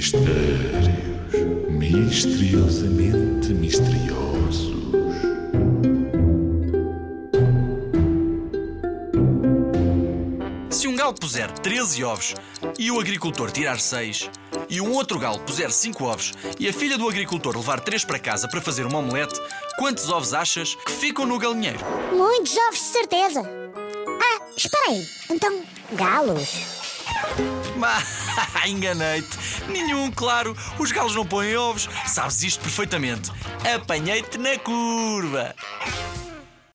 Mistérios misteriosamente misteriosos. Se um galo puser 13 ovos e o agricultor tirar 6, e um outro galo puser 5 ovos e a filha do agricultor levar 3 para casa para fazer uma omelete, quantos ovos achas que ficam no galinheiro? Muitos ovos, de certeza. Ah, espera aí. Então, galos? Enganei-te. Nenhum, claro. Os galos não põem ovos. Sabes isto perfeitamente. Apanhei-te na curva.